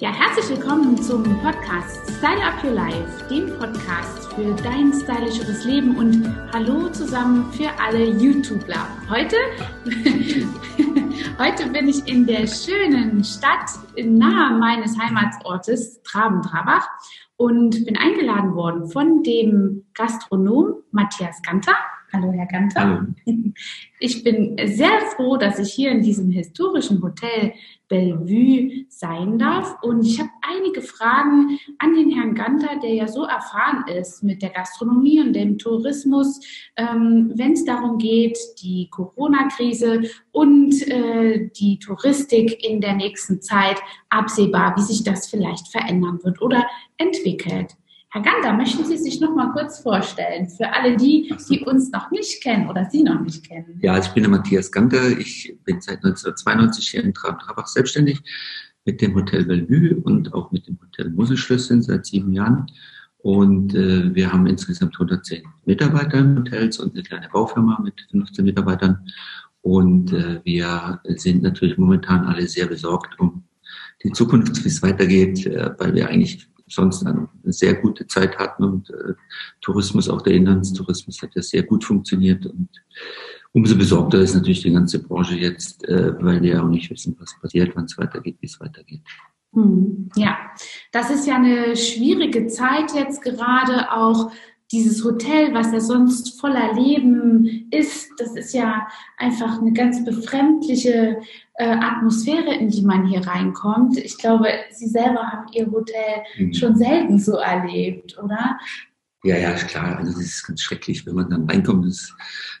Ja, herzlich willkommen zum Podcast Style Up Your Life, dem Podcast für dein stylischeres Leben und hallo zusammen für alle YouTuber. Heute, heute bin ich in der schönen Stadt nahe meines Heimatsortes Traben-Trabach und bin eingeladen worden von dem Gastronom Matthias Ganter. Hallo, Herr Ganter. Hallo. Ich bin sehr froh, dass ich hier in diesem historischen Hotel Bellevue sein darf. Und ich habe einige Fragen an den Herrn Ganter, der ja so erfahren ist mit der Gastronomie und dem Tourismus, ähm, wenn es darum geht, die Corona-Krise und äh, die Touristik in der nächsten Zeit absehbar, wie sich das vielleicht verändern wird oder entwickelt. Herr Gander, möchten Sie sich noch mal kurz vorstellen für alle die, die uns noch nicht kennen oder Sie noch nicht kennen? Ja, ich bin der Matthias Gander. Ich bin seit 1992 hier in Trabach selbstständig mit dem Hotel Bellevue und auch mit dem Hotel Muselschlösschen seit sieben Jahren. Und äh, wir haben insgesamt 110 Mitarbeiter im Hotels und eine kleine Baufirma mit 15 Mitarbeitern. Und äh, wir sind natürlich momentan alle sehr besorgt um die Zukunft, wie es weitergeht, äh, weil wir eigentlich sonst eine sehr gute Zeit hatten und äh, Tourismus, auch der Inlandstourismus hat ja sehr gut funktioniert und umso besorgter ist natürlich die ganze Branche jetzt, äh, weil wir ja auch nicht wissen, was passiert, wann es weitergeht, wie es weitergeht. Hm, ja, das ist ja eine schwierige Zeit jetzt gerade auch dieses Hotel, was ja sonst voller Leben ist, das ist ja einfach eine ganz befremdliche äh, Atmosphäre, in die man hier reinkommt. Ich glaube, Sie selber haben Ihr Hotel mhm. schon selten so erlebt, oder? Ja, ja, klar. Also das ist ganz schrecklich, wenn man dann reinkommt, ist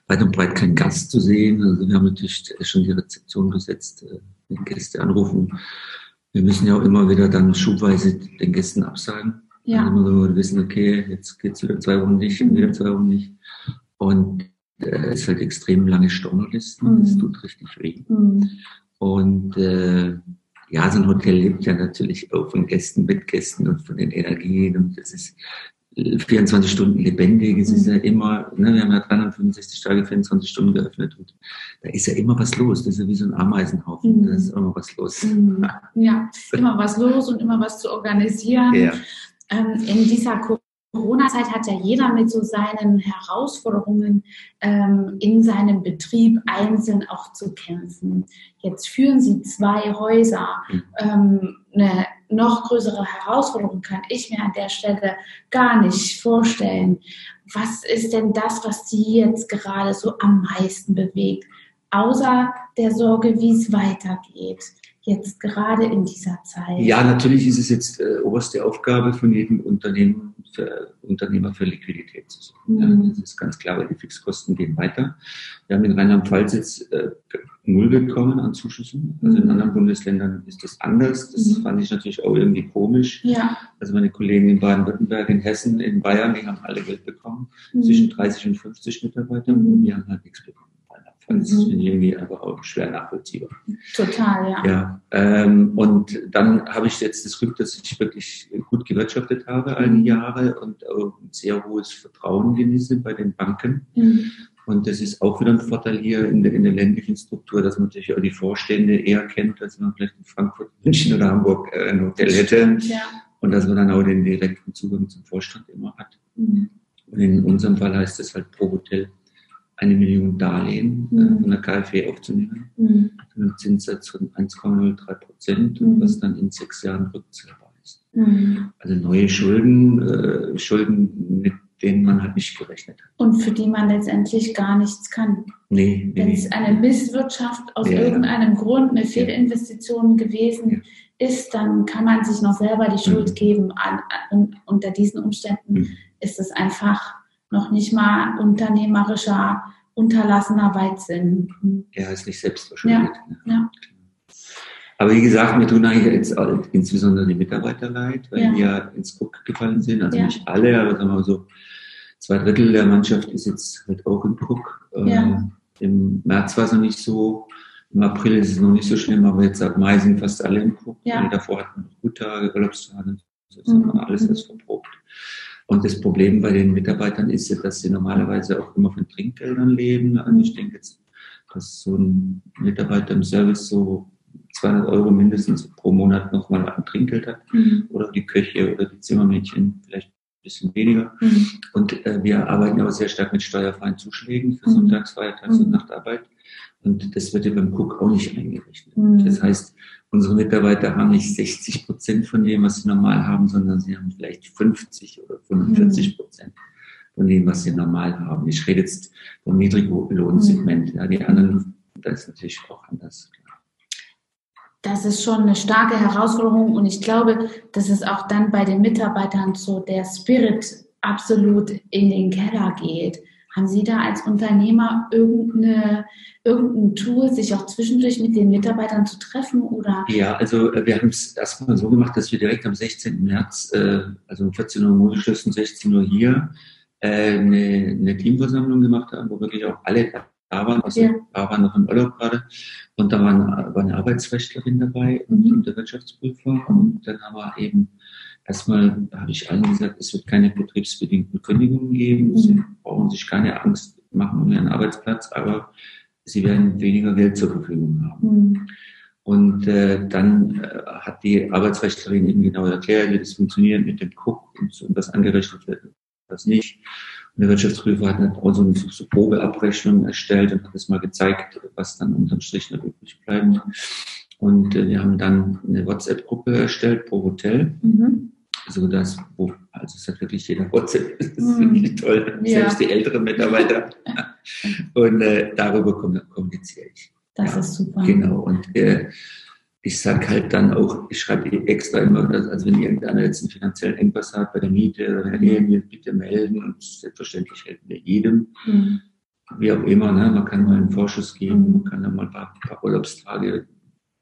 weit und breit kein Gast zu sehen. Also wir haben natürlich schon die Rezeption gesetzt, äh, wenn Gäste anrufen. Wir müssen ja auch immer wieder dann schubweise den Gästen absagen. Ja. Also immer wir wissen, okay, jetzt geht es wieder zwei Wochen nicht und wieder zwei Wochen nicht. Und äh, es ist halt extrem lange Stornolisten. Mhm. Das tut richtig weh. Mhm. Und äh, ja, so ein Hotel lebt ja natürlich auch von Gästen, mit Gästen und von den Energien. Und es ist 24 Stunden lebendig. Es ist ja mhm. immer, ne, wir haben ja 365 Tage, 24 Stunden geöffnet und da ist ja immer was los. Das ist ja wie so ein Ameisenhaufen. Mhm. Da ist immer was los. Mhm. Ja, immer was los und immer was zu organisieren. Ja. Ähm, in dieser Corona-Zeit hat ja jeder mit so seinen Herausforderungen ähm, in seinem Betrieb einzeln auch zu kämpfen. Jetzt führen Sie zwei Häuser. Mhm. Ähm, eine noch größere Herausforderung kann ich mir an der Stelle gar nicht vorstellen. Was ist denn das, was Sie jetzt gerade so am meisten bewegt? Außer der Sorge, wie es weitergeht jetzt gerade in dieser Zeit? Ja, natürlich ist es jetzt äh, oberste Aufgabe von jedem Unternehmen, für, Unternehmer für Liquidität zu sorgen. Mhm. Ja, das ist ganz klar, weil die Fixkosten gehen weiter. Wir haben in Rheinland-Pfalz jetzt äh, null bekommen an Zuschüssen. Also mhm. in anderen Bundesländern ist das anders. Das mhm. fand ich natürlich auch irgendwie komisch. Ja. Also meine Kollegen in Baden-Württemberg, in Hessen, in Bayern, die haben alle Geld bekommen. Mhm. Zwischen 30 und 50 Mitarbeitern. Mhm. Und wir haben halt nichts bekommen. Das mhm. ist irgendwie aber auch schwer nachvollziehbar. Total, ja. ja ähm, und dann habe ich jetzt das Glück, dass ich wirklich gut gewirtschaftet habe all die mhm. Jahre und auch ein sehr hohes Vertrauen genieße bei den Banken. Mhm. Und das ist auch wieder ein Vorteil hier in der, in der ländlichen Struktur, dass man natürlich auch die Vorstände eher kennt, als man vielleicht in Frankfurt, München oder Hamburg äh, ein Hotel hätte. Ja. Und dass man dann auch den direkten Zugang zum Vorstand immer hat. Mhm. Und in unserem Fall heißt es halt pro Hotel eine Million Darlehen äh, mhm. von der KfW aufzunehmen, mhm. mit einem Zinssatz von 1,03 Prozent, mhm. was dann in sechs Jahren rückzahlbar ist. Mhm. Also neue Schulden, äh, Schulden, mit denen man halt nicht gerechnet hat. Und für die man letztendlich gar nichts kann. Nee. Wenn es eine Misswirtschaft aus ja. irgendeinem Grund, eine Fehlinvestition gewesen ja. ist, dann kann man sich noch selber die Schuld mhm. geben. An, an, unter diesen Umständen mhm. ist es einfach noch nicht mal unternehmerischer, unterlassener Weitsinn. Ja, ist nicht selbstverständlich. Ja, ja. Aber wie gesagt, mir tun eigentlich jetzt insbesondere die Mitarbeiter leid, weil ja. die ja ins Guck gefallen sind. Also ja. nicht alle, aber sagen wir mal so, zwei Drittel der Mannschaft ist jetzt halt auch im Guck. Ja. Ähm, Im März war es noch nicht so, im April ist es noch nicht so schlimm, aber jetzt ab Mai sind fast alle im Guck. Ja. davor hatten wir Guttage, Urlaubstage, das ist mhm. alles als verprobt. Und das Problem bei den Mitarbeitern ist ja, dass sie normalerweise auch immer von Trinkgeldern leben. Also ich denke jetzt, dass so ein Mitarbeiter im Service so 200 Euro mindestens pro Monat nochmal an Trinkgeld hat. Mhm. Oder die Köche oder die Zimmermädchen vielleicht ein bisschen weniger. Mhm. Und äh, wir arbeiten aber sehr stark mit steuerfreien Zuschlägen für mhm. Sonntags-, Feiertags- und mhm. Nachtarbeit. Und das wird ja beim Cook auch nicht eingerechnet. Mhm. Das heißt, unsere Mitarbeiter haben nicht 60 Prozent von dem, was sie normal haben, sondern sie haben vielleicht 50 oder 45 Prozent von dem, was sie normal haben. Ich rede jetzt vom Niedriglohnsegment. Ja, die anderen, das ist natürlich auch anders. Das ist schon eine starke Herausforderung und ich glaube, dass es auch dann bei den Mitarbeitern so der Spirit absolut in den Keller geht. Haben Sie da als Unternehmer irgendeine, irgendein Tool, sich auch zwischendurch mit den Mitarbeitern zu treffen? Oder? Ja, also äh, wir haben es erstmal so gemacht, dass wir direkt am 16. März, äh, also um 14 Uhr Modeschluss und 16 Uhr hier, äh, eine, eine Teamversammlung gemacht haben, wo wirklich auch alle da waren. Also ja. da waren noch im Urlaub gerade. Und da war eine Arbeitsrechtlerin dabei mhm. und der Wirtschaftsprüfer. Und dann haben wir eben erstmal, habe ich allen gesagt, es wird keine betriebsbedingten Kündigungen geben. Mhm. Sie brauchen sich keine Angst machen um ihren Arbeitsplatz, aber sie werden weniger Geld zur Verfügung haben. Mhm. Und äh, dann äh, hat die Arbeitsrechtlerin eben genau erklärt, wie das funktioniert mit dem Cook und, und was angerechnet wird das nicht. Und der Wirtschaftsprüfer hat auch so eine so Probeabrechnung erstellt und hat es mal gezeigt, was dann unterm Strich noch übrig bleibt. Und äh, wir haben dann eine WhatsApp-Gruppe erstellt pro Hotel. Mhm. So dass, wo, also es hat wirklich jeder WhatsApp, das ist wirklich toll, ja. selbst die älteren Mitarbeiter. und äh, darüber kommuniziere ich. Das ja, ist super. Genau. Und äh, ich sage halt dann auch, ich schreibe extra immer, also wenn irgendeiner jetzt einen finanziellen Engpass hat bei der Miete oder der Nähe, bitte melden und selbstverständlich helfen wir jedem. Mhm. Wie auch immer, ne? man kann mal einen Vorschuss geben, man kann dann mal ein paar, ein paar Urlaubstage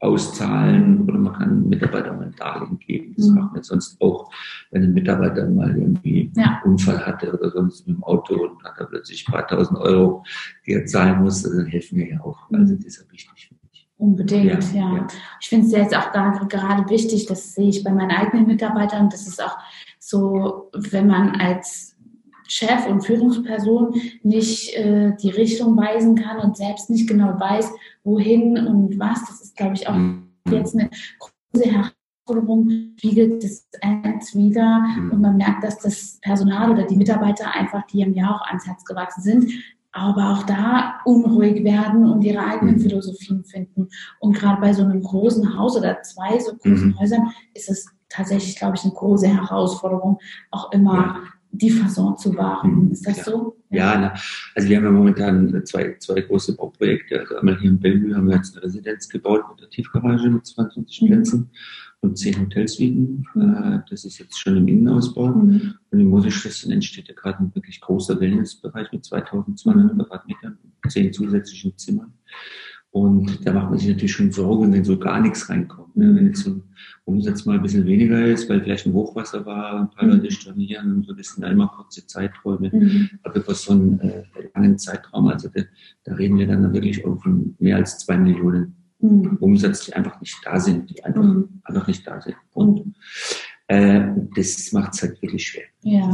auszahlen oder man kann Mitarbeiter mal ein Darlehen geben. Das mhm. machen wir sonst auch, wenn ein Mitarbeiter mal irgendwie ja. einen Unfall hatte oder sonst mit dem Auto und hat da plötzlich ein paar tausend Euro, die er zahlen muss, dann helfen wir ja auch. Also mhm. das ist ja wichtig. Unbedingt, ja. ja. Ich finde es jetzt auch gerade wichtig, das sehe ich bei meinen eigenen Mitarbeitern, das ist auch so, wenn man als Chef und Führungsperson nicht äh, die Richtung weisen kann und selbst nicht genau weiß, wohin und was, das ist, glaube ich, auch mhm. jetzt eine große Herausforderung, spiegelt das eins wieder mhm. und man merkt, dass das Personal oder die Mitarbeiter einfach, die im Jahr auch ans Herz gewachsen sind, aber auch da unruhig werden und ihre eigenen mhm. Philosophien finden. Und gerade bei so einem großen Haus oder zwei so großen mhm. Häusern ist es tatsächlich, glaube ich, eine große Herausforderung, auch immer. Die Fasson zu wahren. Mhm. Ist das ja. so? Ja, na, also wir haben ja momentan zwei, zwei große Bauprojekte. Also einmal hier in Bellevue haben wir jetzt eine Residenz gebaut mit der Tiefgarage mit 22 mhm. Plätzen und zehn Hotelsuiten. Mhm. Äh, das ist jetzt schon im Innenausbau. Mhm. Und in Moselschlösschen entsteht ja gerade ein wirklich großer Wellnessbereich mit 2200 mhm. Quadratmetern, zehn zusätzlichen Zimmern. Und da macht man sich natürlich schon Sorgen, wenn so gar nichts reinkommt. Ne? Wenn jetzt so ein Umsatz mal ein bisschen weniger ist, weil vielleicht ein Hochwasser war, ein paar Leute stornieren und so, sind ja immer kurze Zeiträume. Mhm. Aber über so einen äh, langen Zeitraum, also da, da reden wir dann wirklich auch von mehr als zwei Millionen mhm. Umsatz, die einfach nicht da sind, die einfach, mhm. einfach nicht da sind. Und äh, das macht es halt wirklich schwer. Ja,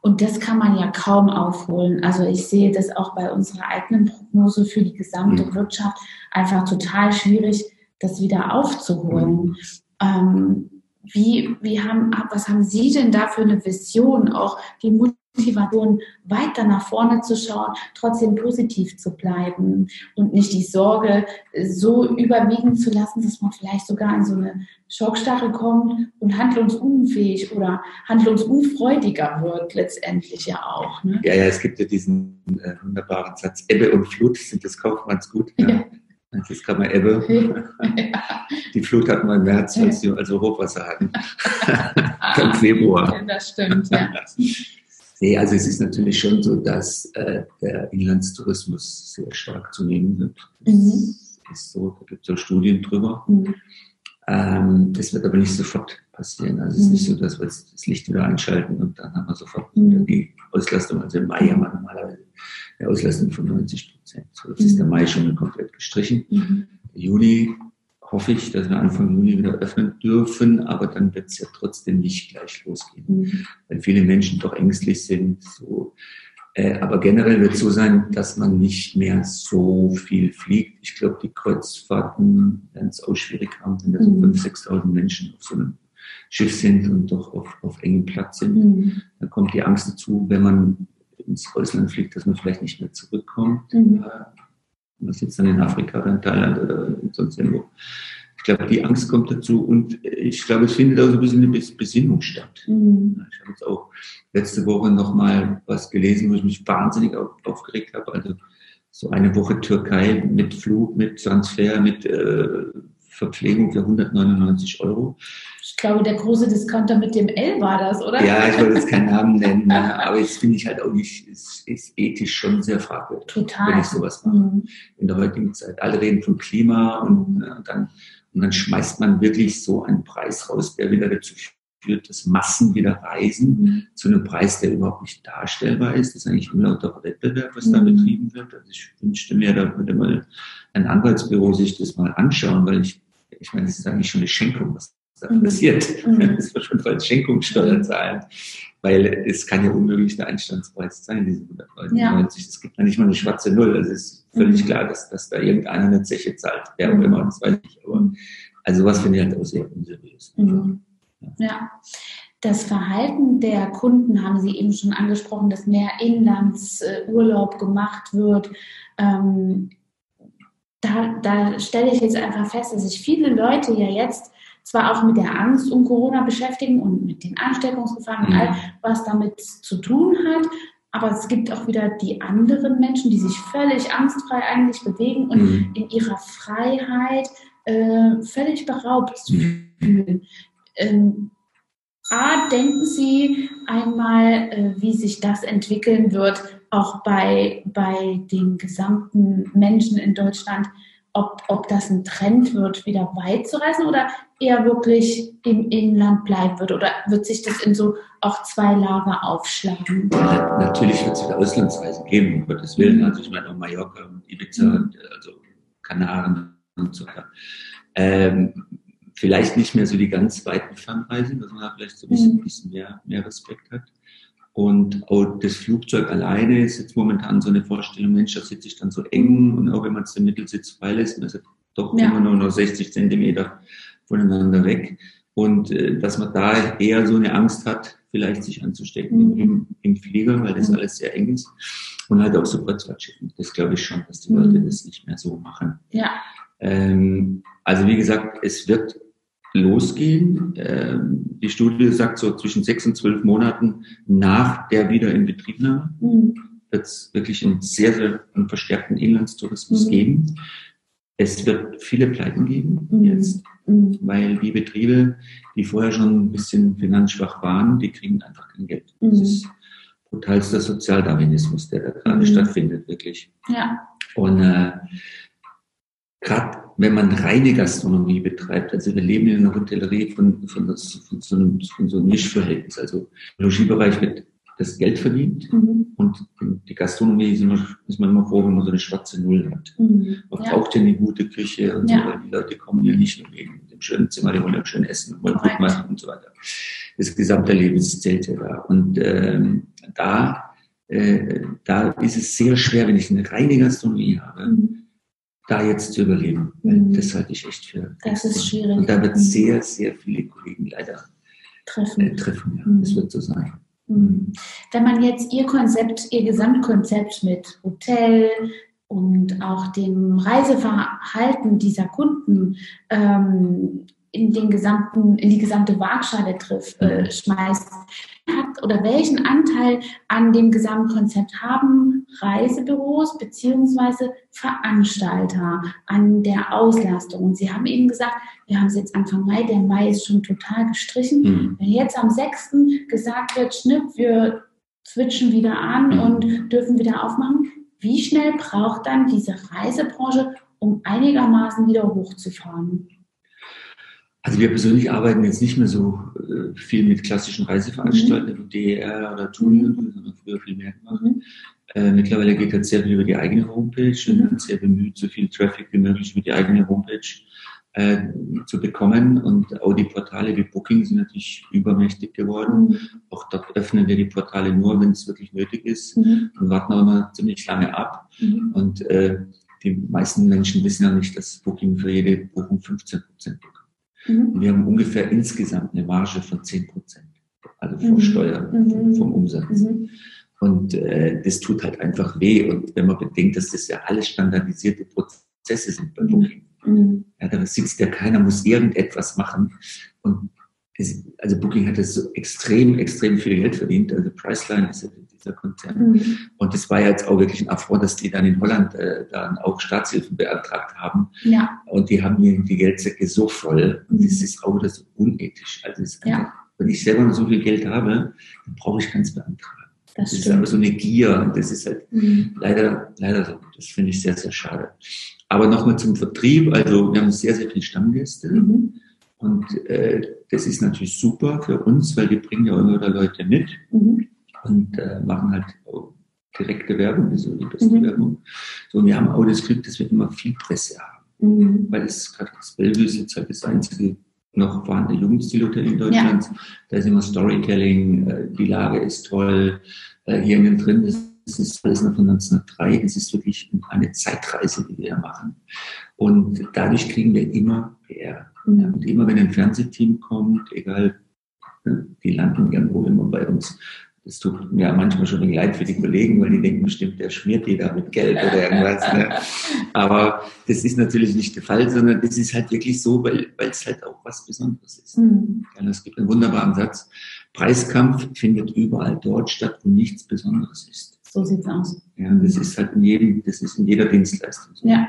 und das kann man ja kaum aufholen. Also ich sehe das auch bei unserer eigenen Prognose für die gesamte mhm. Wirtschaft einfach total schwierig, das wieder aufzuholen. Mhm. Ähm, wie, wie haben, was haben Sie denn da für eine Vision, auch die Motivation, weiter nach vorne zu schauen, trotzdem positiv zu bleiben und nicht die Sorge so überwiegen zu lassen, dass man vielleicht sogar in so eine Schockstarre kommt und handlungsunfähig oder handlungsunfreudiger wird, letztendlich ja auch. Ne? Ja, ja, es gibt ja diesen äh, wunderbaren Satz, Ebbe und Flut sind des Kaufmanns gut. Ja. ja. Das ist gerade mal Ebbe. Ja. Die Flut hatten wir im März, als wir also Hochwasser hatten. Im Februar. Ja, das stimmt, ja. Nee, also es ist natürlich schon so, dass äh, der Inlandstourismus sehr stark zunehmen wird. Mhm. ist so, da gibt es auch Studien drüber. Mhm. Ähm, das wird aber nicht sofort passieren. Also es ist nicht so, dass wir jetzt das Licht wieder einschalten und dann haben wir sofort mhm. die Auslastung. Also im Mai haben wir normalerweise eine Auslastung von 90 Prozent. So, jetzt ist der Mai schon komplett gestrichen. Mhm. Juni hoffe ich, dass wir Anfang Juni wieder öffnen dürfen, aber dann wird es ja trotzdem nicht gleich losgehen, mhm. weil viele Menschen doch ängstlich sind. So, Äh, aber generell wird es so sein, dass man nicht mehr so viel fliegt. Ich glaube, die Kreuzfahrten werden es auch schwierig haben, wenn da so mhm. 5.000, 6.000 Menschen auf so einem Schiff sind und doch auf, auf engem Platz sind. Mhm. Dann kommt die Angst dazu, wenn man ins Ausland fliegt, dass man vielleicht nicht mehr zurückkommt. Mhm. Äh, man sitzt dann in Afrika oder in Thailand oder sonst irgendwo. Ich glaube, die Angst kommt dazu und ich glaube, es findet auch so ein bisschen eine Besinnung statt. Mhm. Ich habe jetzt auch letzte Woche nochmal was gelesen, wo ich mich wahnsinnig aufgeregt habe. Also so eine Woche Türkei mit Flug, mit Transfer, mit äh, Verpflegung für 199 Euro. Ich glaube, der große Discounter mit dem L war das, oder? Ja, ich wollte jetzt keinen Namen nennen, ne? aber jetzt finde ich halt auch nicht, ist, ist ethisch schon sehr fragwürdig, Total. wenn ich sowas mache. Mhm. In der heutigen Zeit. Alle reden von Klima und, mhm. und, dann, und dann schmeißt man wirklich so einen Preis raus, der wieder dazu führt, dass Massen wieder reisen mhm. zu einem Preis, der überhaupt nicht darstellbar ist. Das ist eigentlich ein lauter Wettbewerb, was da mhm. betrieben wird. Also ich wünschte mir, da würde mal ein Anwaltsbüro sich das mal anschauen, weil ich ich meine, das ist eigentlich schon eine Schenkung, was da mhm. passiert. Mhm. Das wird schon als Schenkungssteuer mhm. zahlen, weil es kann ja unmöglich der Einstandspreis sein, diese 190. Ja. Es gibt ja nicht mal eine schwarze Null. Also es ist völlig mhm. klar, dass, dass da irgendeiner eine Zeche zahlt, wer auch mhm. immer, das weiß ich. Aber also was finde ich halt auch sehr unseriös. Mhm. Ja. Das Verhalten der Kunden haben Sie eben schon angesprochen, dass mehr Inlandsurlaub gemacht wird. Ähm, da, da stelle ich jetzt einfach fest, dass sich viele Leute ja jetzt zwar auch mit der Angst um Corona beschäftigen und mit den Ansteckungsgefahren und all, was damit zu tun hat, aber es gibt auch wieder die anderen Menschen, die sich völlig angstfrei eigentlich bewegen und mhm. in ihrer Freiheit äh, völlig beraubt mhm. Ähm, A, denken Sie einmal, äh, wie sich das entwickeln wird, auch bei, bei den gesamten Menschen in Deutschland, ob, ob das ein Trend wird, wieder weit zu reisen oder eher wirklich im Inland bleiben wird? Oder wird sich das in so auch zwei Lager aufschlagen? Ja, natürlich wird es wieder Auslandsreisen geben, um Gottes Willen. Mhm. Also ich meine auch Mallorca und Ibiza, mhm. also Kanaren und so weiter. Ähm, vielleicht nicht mehr so die ganz weiten Fernreisen, dass man da vielleicht so ein bisschen, mhm. bisschen mehr, mehr Respekt hat. Und auch das Flugzeug alleine ist jetzt momentan so eine Vorstellung, Mensch, da sitze ich dann so eng und auch wenn man es den Mittelsitz freilässt, dann ist es doch ja. immer nur noch 60 Zentimeter voneinander weg. Und äh, dass man da eher so eine Angst hat, vielleicht sich anzustecken mhm. im, im, Flieger, weil das mhm. alles sehr eng ist. Und halt auch so Kreuzfahrtschiffen. Das glaube ich schon, dass die Leute mhm. das nicht mehr so machen. Ja. Ähm, also wie gesagt, es wird losgehen. Ähm, die Studie sagt so zwischen sechs und zwölf Monaten nach der Wiederinbetriebnahme mhm. wird es wirklich einen sehr, sehr einen verstärkten Inlandstourismus mhm. geben. Es wird viele Pleiten geben mhm. jetzt, mhm. weil die Betriebe, die vorher schon ein bisschen finanzschwach waren, die kriegen einfach kein Geld. Das mhm. ist brutalster Sozialdarwinismus, der da gerade mhm. stattfindet, wirklich. Ja. Und äh, gerade wenn man reine Gastronomie betreibt, also wir leben in einer Hotellerie von, von, das, von, so, einem, von so einem Mischverhältnis. Also im Logiebereich wird das Geld verdient mhm. und die Gastronomie ist, immer, ist man immer froh, wenn man so eine schwarze Null hat. Mhm. Man ja. braucht ja eine gute Küche und ja. so, weil die Leute kommen ja nicht nur wegen dem schönen Zimmer, die wollen ja schön essen, wollen gut machen und so weiter. Das gesamte Leben zählt ja da. Und ähm, da, äh, da ist es sehr schwer, wenn ich eine reine Gastronomie habe, mhm da jetzt zu überleben. Mhm. Das halte ich echt für. Das ist schwierig. Und da wird mhm. sehr, sehr viele Kollegen leider treffen. Äh, treffen ja. Mhm. Das wird so sein. Mhm. Wenn man jetzt Ihr Konzept, Ihr Gesamtkonzept mit Hotel und auch dem Reiseverhalten dieser Kunden ähm, in den gesamten, in die gesamte Waagschale trifft, äh, mhm. schmeißt, hat oder welchen Anteil an dem Gesamtkonzept haben Reisebüros beziehungsweise Veranstalter an der Auslastung? Und Sie haben eben gesagt, wir haben es jetzt Anfang Mai, der Mai ist schon total gestrichen. Mhm. Wenn jetzt am 6. gesagt wird, Schnipp, wir switchen wieder an mhm. und dürfen wieder aufmachen, wie schnell braucht dann diese Reisebranche, um einigermaßen wieder hochzufahren? Also wir persönlich arbeiten jetzt nicht mehr so äh, viel mit klassischen Reiseveranstaltern, mhm. DR oder Touren, mhm. sondern früher viel mehr gemacht. Mhm. Äh, mittlerweile geht das sehr viel über die eigene Homepage und mhm. sind sehr bemüht, so viel Traffic wie möglich über die eigene Homepage äh, zu bekommen. Und auch die Portale wie Booking sind natürlich übermächtig geworden. Mhm. Auch dort öffnen wir die Portale nur, wenn es wirklich nötig ist mhm. und warten auch immer ziemlich lange ab. Mhm. Und äh, die meisten Menschen wissen ja nicht, dass Booking für jede Buchung 15 Prozent bekommt. Mhm. Wir haben ungefähr insgesamt eine Marge von 10 Prozent, also vor mhm. Steuer mhm. vom Umsatz. Und äh, das tut halt einfach weh. Und wenn man bedenkt, dass das ja alles standardisierte Prozesse sind bei Booking, Mhm. Ja, da sitzt ja keiner, muss irgendetwas machen. Und also Booking hat das so extrem, extrem viel Geld verdient. Also Priceline ist ja dieser Konzern. Mhm. Und das war ja jetzt auch wirklich ein Affront, dass die dann in Holland äh, dann auch Staatshilfen beantragt haben. Ja. Und die haben hier die Geldsäcke so voll. Und mhm. das ist auch das unethisch. Also es ja. einfach, wenn ich selber noch so viel Geld habe, dann brauche ich keins beantragen. Das, das ist aber so eine Gier und das ist halt mhm. leider, leider so. Das finde ich sehr, sehr schade. Aber nochmal zum Vertrieb. Also wir haben sehr, sehr viele Stammgäste. Mhm. Und äh, das ist natürlich super für uns, weil wir bringen ja immer wieder Leute mit mhm. und äh, machen halt direkte Werbung, das ist so die beste mhm. Werbung. So, und wir haben auch das Glück, dass wir immer viel Presse haben. Mhm. Weil das gerade das Bellevue ist jetzt halt das einzige noch vorhandene Jugendstilhotel in Deutschland. Ja. Da ist immer Storytelling, äh, die Lage ist toll. Äh, hier innen drin ist es ist alles noch von 1903. Es ist wirklich eine Zeitreise, die wir machen. Und dadurch kriegen wir immer PR. Mhm. Ja, und immer wenn ein Fernsehteam kommt, egal, ne, die landen irgendwo immer bei uns. Das tut mir manchmal schon ein leid für die Kollegen, weil die denken bestimmt, der schmiert die da mit Geld oder irgendwas. Ne? Aber das ist natürlich nicht der Fall, sondern das ist halt wirklich so, weil, weil es halt auch was Besonderes ist. Mhm. Ja, es gibt einen wunderbaren Satz. Preiskampf findet überall dort statt, wo nichts Besonderes ist. So sieht's aus. Ja, das ist halt in jedem, das ist in jeder Dienstleistung so. Ja.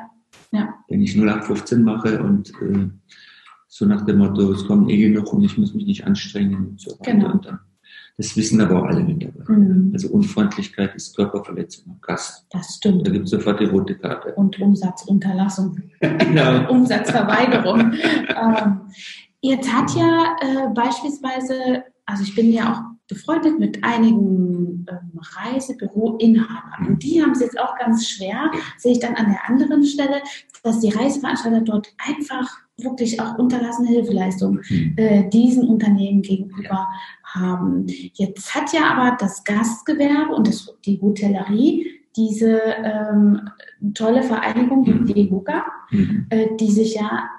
ja. Wenn ich 0815 mache und äh, so nach dem Motto, es kommen eh genug und ich muss mich nicht anstrengen und so weiter. Genau. Und dann, das wissen aber auch alle mittlerweile. Mhm. Also Unfreundlichkeit ist Körperverletzung am Gast. Das stimmt. Da gibt es sofort die rote Karte. Und Umsatzunterlassung. genau. Umsatzverweigerung. ähm, jetzt hat ja äh, beispielsweise, also ich bin ja auch befreundet mit einigen ähm, Reisebüroinhabern. Und die haben es jetzt auch ganz schwer, sehe ich dann an der anderen Stelle, dass die Reiseveranstalter dort einfach wirklich auch unterlassene Hilfeleistungen hm. äh, diesen Unternehmen gegenüber haben. Jetzt hat ja aber das Gastgewerbe und das, die Hotellerie diese ähm, tolle Vereinigung, die hm. DEHOGA, mhm. äh, die sich ja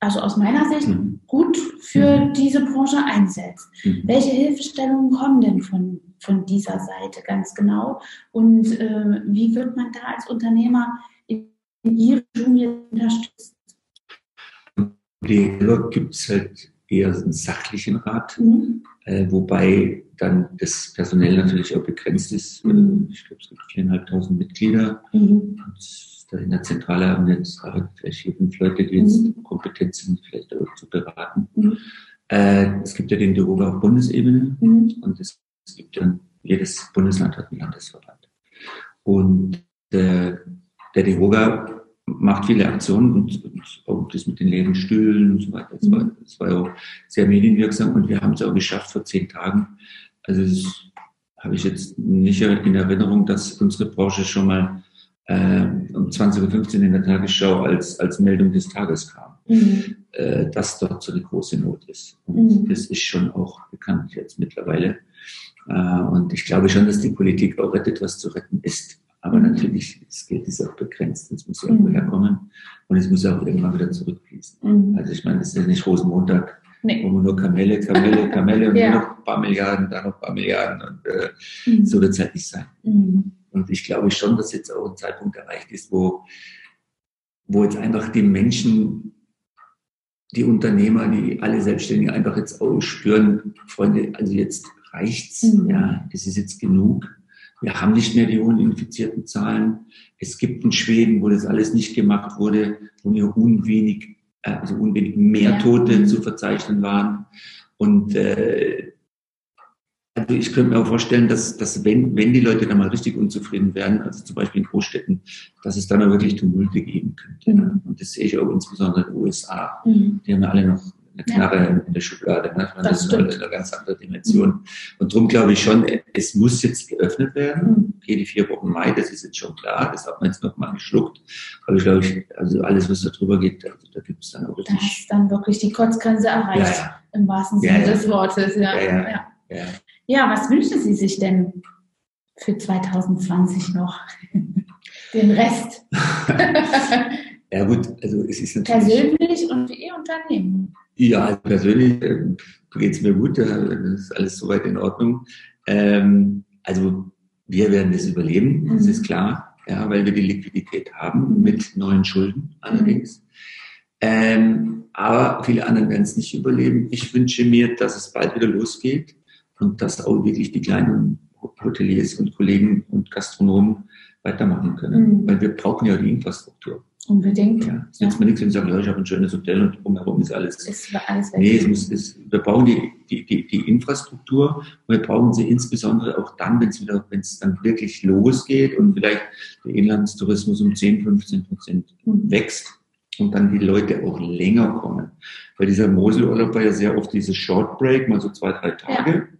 also aus meiner Sicht, mhm. Gut für mhm. diese Branche einsetzt. Mhm. Welche Hilfestellungen kommen denn von, von dieser Seite ganz genau? Und äh, wie wird man da als Unternehmer in, in ihre Studie unterstützt? Lehrer gibt es halt eher einen sachlichen Rat, mhm. äh, wobei dann das personell natürlich auch begrenzt ist. Mhm. Ich glaube, es gibt viereinhalbtausend Mitglieder. Mhm. Und in der Zentrale haben wir jetzt vielleicht vier, fünf Leute, die jetzt mhm. kompetent sind, vielleicht auch zu beraten. Mhm. Äh, es gibt ja den Dialog auf Bundesebene mhm. und es, es, gibt ja, jedes Bundesland hat einen Landesverband. Und äh, der Deroga macht viele Aktionen und, und, auch das mit den leeren Stühlen und so weiter. Das war, das war ja auch sehr medienwirksam und wir haben es auch geschafft vor zehn Tagen. Also das habe ich jetzt nicht in Erinnerung, dass unsere Branche schon mal äh, um 20.15 Uhr in der Tagesschau als, als Meldung des Tages kam, mhm. äh, dass dort so eine große Not ist. Und mhm. das ist schon auch bekannt jetzt mittlerweile. Äh, und ich glaube schon, dass die Politik auch rettet, was zu retten ist. Aber mhm. natürlich, das Geld ist auch begrenzt. Es muss irgendwo mhm. herkommen und es muss auch irgendwann wieder zurückfließen. Mhm. Also ich meine, das ist ja nicht Rosenmontag, nee. wo man nur Kamelle, Kamelle, Kamelle und ja. nur noch ein paar Milliarden, da noch ein paar Milliarden. Und äh, mhm. so wird es halt nicht sein. Und ich glaube schon, dass jetzt auch ein Zeitpunkt erreicht ist, wo, wo jetzt einfach die Menschen, die Unternehmer, die alle Selbstständigen einfach jetzt auch spüren, Freunde, also jetzt reicht's, mhm. ja, das ist jetzt genug. Wir haben nicht mehr die hohen infizierten Zahlen. Es gibt in Schweden, wo das alles nicht gemacht wurde, wo nur unwenig, äh, also unwenig mehr Tote ja. zu verzeichnen waren. Und äh, also ich könnte mir auch vorstellen, dass, dass wenn, wenn die Leute dann mal richtig unzufrieden werden, also zum Beispiel in Großstädten, dass es dann auch wirklich Tumulte geben könnte. Mhm. Und das sehe ich auch insbesondere in den USA. Mhm. Die haben ja alle noch eine Knarre in der Schublade. Ne? Das, das ist eine, eine, ganz andere Dimension. Mhm. Und darum glaube ich schon, es muss jetzt geöffnet werden. Mhm. Okay, die vier Wochen Mai, das ist jetzt schon klar, das hat man jetzt noch mal geschluckt. Aber ich glaube, also alles, was da drüber geht, also da gibt es dann auch wirklich... Da ist dann wirklich die Kotzgrenze erreicht, ja, ja. im wahrsten Sinne ja, des Wortes. Ja. Ja, ja. Ja. was wünschen Sie sich denn für 2020 noch? Den Rest? Ja gut, also es ist natürlich... Persönlich und für Ihr Unternehmen? Ja, also persönlich äh, geht es mir gut, das ist alles soweit in Ordnung. Ähm, also wir werden das überleben, mhm. das ist klar, ja, weil wir die Liquidität haben, mhm. mit neuen Schulden allerdings. Mhm. Ähm, aber viele anderen werden es nicht überleben. Ich wünsche mir, dass es bald wieder losgeht und dass auch wirklich die kleinen Hoteliers und Kollegen und Gastronomen weitermachen können, mhm. weil wir brauchen ja die Infrastruktur. Unbedingt. Ja, es nützt ja. mir nichts, wenn ich sage, ja, ich habe ein schönes Hotel und drumherum ist alles. Ist alles weg. Nee, es muss, es, wir brauchen die, die, die, die Infrastruktur und wir brauchen sie insbesondere auch dann, wenn es wieder, wenn es dann wirklich losgeht und vielleicht der Inlandstourismus um 10, 15 Prozent mhm. wächst und dann die Leute auch länger kommen. Weil dieser Moselurlaub war ja sehr oft dieses Short Break, mal so zwei, drei Tage, ja.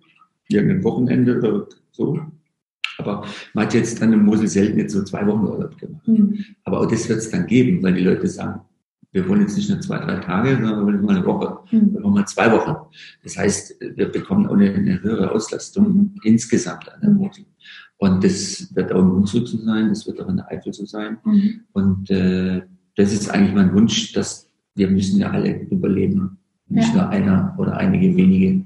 Irgendein Wochenende oder so. Aber man hat jetzt dann im Mosel selten jetzt so zwei Wochen Urlaub gemacht. Mhm. Aber auch das wird es dann geben, weil die Leute sagen, wir wollen jetzt nicht nur zwei, drei Tage, sondern wir wollen mal eine Woche. Mhm. Wir wollen mal zwei Wochen. Das heißt, wir bekommen auch eine, eine höhere Auslastung mhm. insgesamt an der mhm. Mosel. Und das wird auch in Hunsrück so sein, das wird auch in der Eifel so sein. Mhm. Und äh, das ist eigentlich mein Wunsch, dass wir müssen ja alle überleben. Nicht ja. nur einer oder einige wenige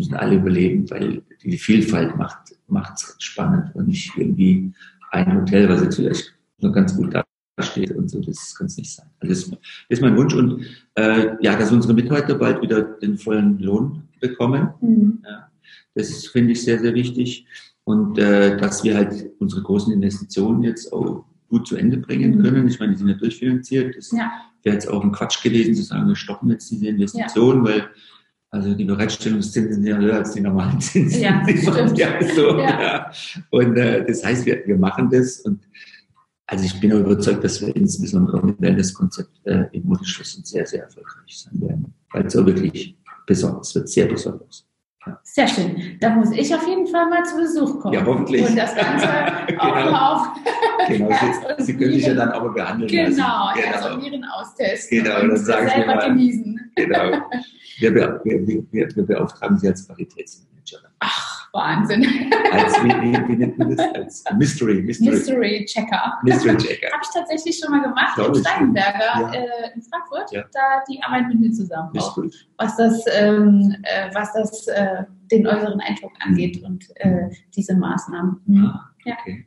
müssen alle überleben, weil die Vielfalt macht es spannend und nicht irgendwie ein Hotel, was jetzt vielleicht nur ganz gut dasteht und so. Das kann es nicht sein. Also das, das, ist mein Wunsch und äh, ja, dass unsere Mitarbeiter bald wieder den vollen Lohn bekommen. Mhm. Ja, das finde ich sehr, sehr wichtig und äh, dass wir halt unsere großen Investitionen jetzt auch gut zu Ende bringen mhm. können. Ich meine, die sind ja durchfinanziert. Das ja. wäre jetzt auch ein Quatsch gewesen zu sagen, wir stoppen jetzt diese Investitionen, ja. weil also die Bereitstellungszinsen sind ja höher als die normalen Zinsen. Ja, stimmt. Ja, so, ja. ja. Und äh, das heißt, wir, wir machen das und also ich bin überzeugt, dass wir insbesondere mit Wellness-Konzept äh, im Mutterschluss sehr, sehr erfolgreich sein werden. Weil es so wirklich besonders wird, sehr besonders. Sehr schön. Da muss ich auf jeden Fall mal zu Besuch kommen. Ja, hoffentlich. Und das Ganze genau. auch auf genau. Sie, Sie können sich ja dann aber behandeln genau, lassen. Genau, Herz- und Nieren austesten. Genau, und das sagen selber genießen. Genau. Wir, wir, wir, wir beauftragen Sie als Paritätsmanagerin. Ach, Wahnsinn. Als, wie, wie, nennt man das? Als Mystery. Mystery, Mystery Checker. Mystery Checker. Habe ich tatsächlich schon mal gemacht Glaube in Steinberger ja. äh, in Frankfurt. Ja. Da die arbeiten mit mir zusammen. Auch, was das, ähm, äh, was das äh, den äußeren Eindruck angeht und äh, diese Maßnahmen. Mhm. Ah, okay.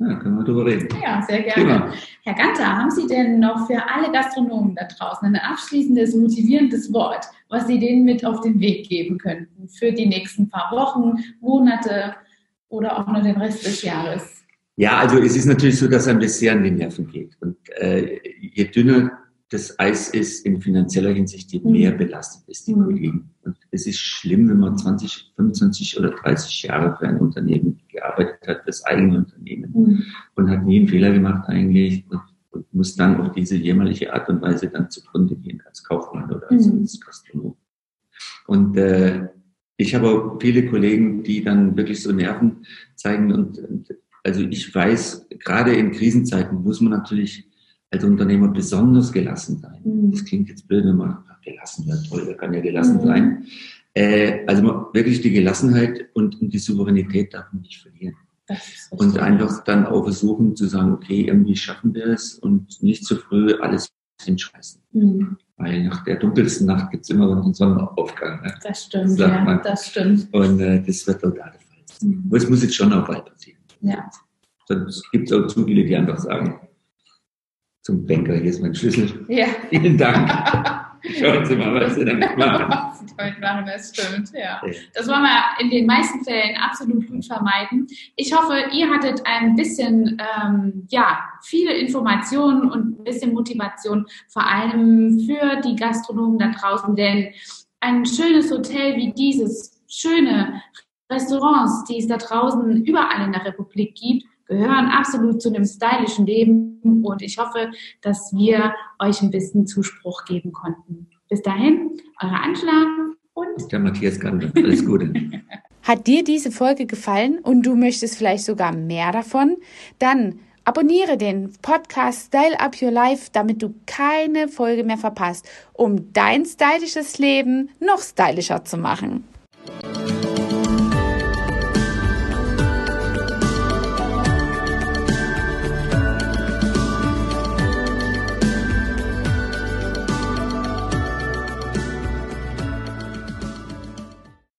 Ja, können wir darüber reden. Ja, sehr gerne. Prima. Herr Ganter, haben Sie denn noch für alle Gastronomen da draußen ein abschließendes, motivierendes Wort, was Sie denen mit auf den Weg geben könnten für die nächsten paar Wochen, Monate oder auch nur den Rest des Jahres? Ja, also es ist natürlich so, dass einem das sehr an die Nerven geht. Und äh, je dünner das Eis ist in finanzieller Hinsicht, je mehr mhm. belastet ist die mhm. Kollegen. Und es ist schlimm, wenn man 20, 25 oder 30 Jahre für ein Unternehmen gearbeitet hat, das eigene Unternehmen, mhm. und hat nie einen Fehler gemacht eigentlich und, und, muss dann auf diese jämmerliche Art und Weise dann zugrunde gehen als Kaufmann oder als, mhm. als Gastronom. Und äh, ich habe auch viele Kollegen, die dann wirklich so Nerven zeigen und, und also ich weiß, gerade in Krisenzeiten muss man natürlich als Unternehmer besonders gelassen sein. Mhm. Das klingt jetzt blöd, wenn man gelassen, ja toll, der kann ja gelassen mhm. sein. Äh, also wirklich die Gelassenheit und, und, die Souveränität darf man nicht verlieren. Und einfach dann auch versuchen zu sagen, okay, irgendwie schaffen wir es und nicht zu früh alles hinschmeißen. Mhm. Weil nach der dunkelsten Nacht gibt es immer noch einen Sonnenaufgang. Ne? Das stimmt, das ja, das stimmt. Und äh, das wird total der Fall sein. Mhm. Aber es muss jetzt schon auch bald passieren. Ja. Sonst gibt es auch zu viele, die einfach sagen, zum Banker. Hier ist mein Schlüssel. Ja. Vielen Dank. Schauen Sie mal, was Sie damit machen. Was Sie damit machen, das stimmt, ja. Das wollen wir in den meisten Fällen absolut gut vermeiden. Ich hoffe, ihr hattet ein bisschen, ähm, ja, viele Informationen und ein bisschen Motivation, vor allem für die Gastronomen da draußen, denn ein schönes Hotel wie dieses, schöne Restaurants, die es da draußen überall in der Republik gibt, gehören absolut zu einem stylischen Leben und ich hoffe, dass wir euch ein bisschen Zuspruch geben konnten. Bis dahin, eure Angela und der Matthias Gander. Alles Gute. Hat dir diese Folge gefallen und du möchtest vielleicht sogar mehr davon? Dann abonniere den Podcast Style Up Your Life, damit du keine Folge mehr verpasst, um dein stylisches Leben noch stylischer zu machen.